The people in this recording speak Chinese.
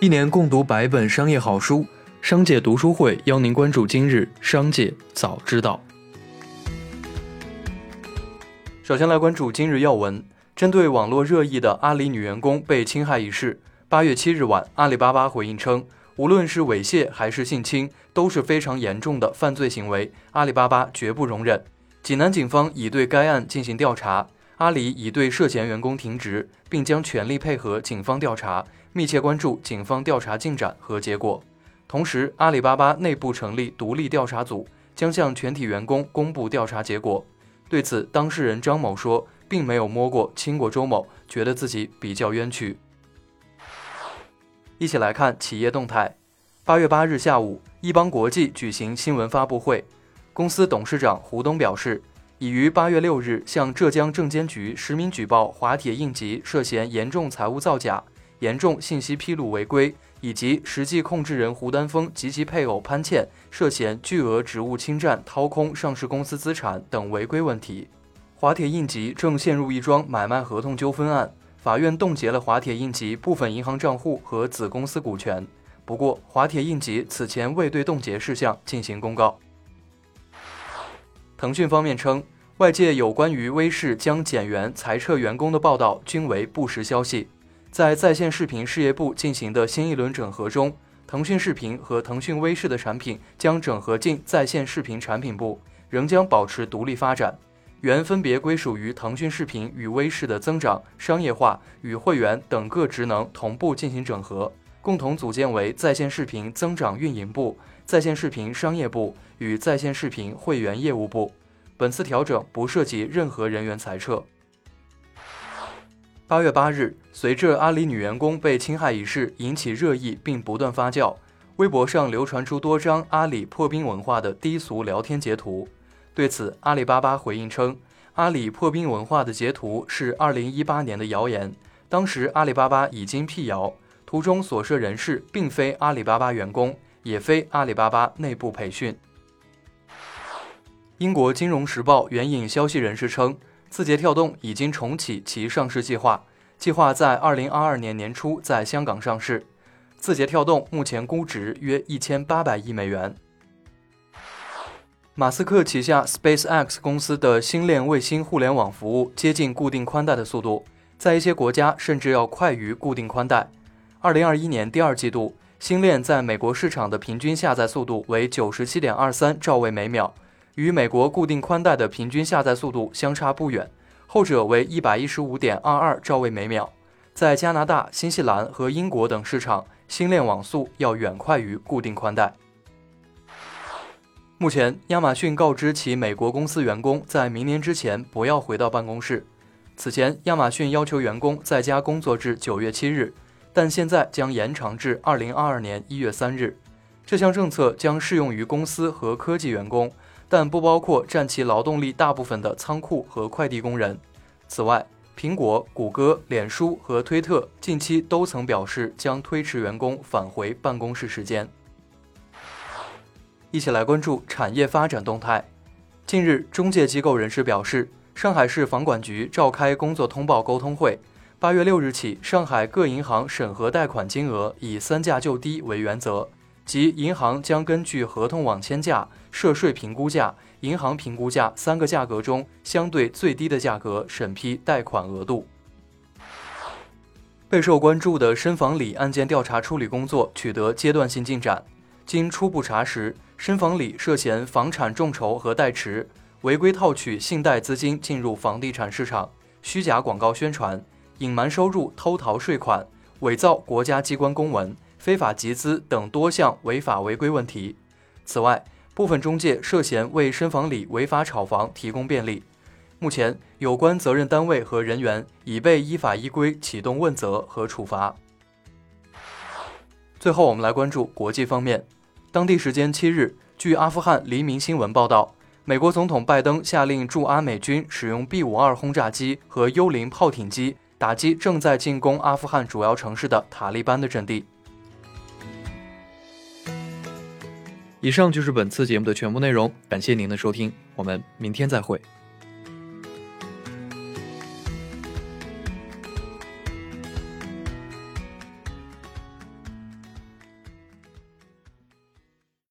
一年共读百本商业好书，商界读书会邀您关注今日商界早知道。首先来关注今日要闻，针对网络热议的阿里女员工被侵害一事，八月七日晚，阿里巴巴回应称，无论是猥亵还是性侵，都是非常严重的犯罪行为，阿里巴巴绝不容忍。济南警方已对该案进行调查，阿里已对涉嫌员工停职，并将全力配合警方调查。密切关注警方调查进展和结果，同时，阿里巴巴内部成立独立调查组，将向全体员工公布调查结果。对此，当事人张某说，并没有摸过、亲过周某，觉得自己比较冤屈。一起来看企业动态。八月八日下午，易邦国际举行新闻发布会，公司董事长胡东表示，已于八月六日向浙江证监局实名举报华铁应急涉嫌严重财务造假。严重信息披露违规，以及实际控制人胡丹峰及其配偶潘倩涉嫌巨额职务侵占、掏空上市公司资产等违规问题。华铁应急正陷入一桩买卖合同纠纷案，法院冻结了华铁应急部分银行账户和子公司股权。不过，华铁应急此前未对冻结事项进行公告。腾讯方面称，外界有关于微视将减员裁撤员工的报道均为不实消息。在在线视频事业部进行的新一轮整合中，腾讯视频和腾讯微视的产品将整合进在线视频产品部，仍将保持独立发展。原分别归属于腾讯视频与微视的增长、商业化与会员等各职能同步进行整合，共同组建为在线视频增长运营部、在线视频商业部与在线视频会员业务部。本次调整不涉及任何人员裁撤。八月八日，随着阿里女员工被侵害一事引起热议并不断发酵，微博上流传出多张阿里破冰文化的低俗聊天截图。对此，阿里巴巴回应称，阿里破冰文化的截图是二零一八年的谣言，当时阿里巴巴已经辟谣，图中所涉人士并非阿里巴巴员工，也非阿里巴巴内部培训。英国金融时报援引消息人士称。字节跳动已经重启其上市计划，计划在二零二二年年初在香港上市。字节跳动目前估值约一千八百亿美元。马斯克旗下 SpaceX 公司的星链卫星互联网服务接近固定宽带的速度，在一些国家甚至要快于固定宽带。二零二一年第二季度，星链在美国市场的平均下载速度为九十七点二三兆位每秒。与美国固定宽带的平均下载速度相差不远，后者为一百一十五点二二兆位每秒。在加拿大、新西兰和英国等市场，星链网速要远快于固定宽带。目前，亚马逊告知其美国公司员工在明年之前不要回到办公室。此前，亚马逊要求员工在家工作至九月七日，但现在将延长至二零二二年一月三日。这项政策将适用于公司和科技员工。但不包括占其劳动力大部分的仓库和快递工人。此外，苹果、谷歌、脸书和推特近期都曾表示将推迟员工返回办公室时间。一起来关注产业发展动态。近日，中介机构人士表示，上海市房管局召开工作通报沟通会。八月六日起，上海各银行审核贷款金额以三价就低为原则。即银行将根据合同网签价、涉税评估价、银行评估价三个价格中相对最低的价格审批贷款额度。备受关注的深房里案件调查处理工作取得阶段性进展。经初步查实，深房里涉嫌房产众筹和代持，违规套取信贷资金进入房地产市场，虚假广告宣传，隐瞒收入、偷逃税款，伪造国家机关公文。非法集资等多项违法违规问题。此外，部分中介涉嫌为深房里违法炒房提供便利。目前，有关责任单位和人员已被依法依规启动问责和处罚。最后，我们来关注国际方面。当地时间七日，据阿富汗黎明新闻报道，美国总统拜登下令驻阿美军使用 B 五二轰炸机和幽灵炮艇机打击正在进攻阿富汗主要城市的塔利班的阵地。以上就是本次节目的全部内容，感谢您的收听，我们明天再会。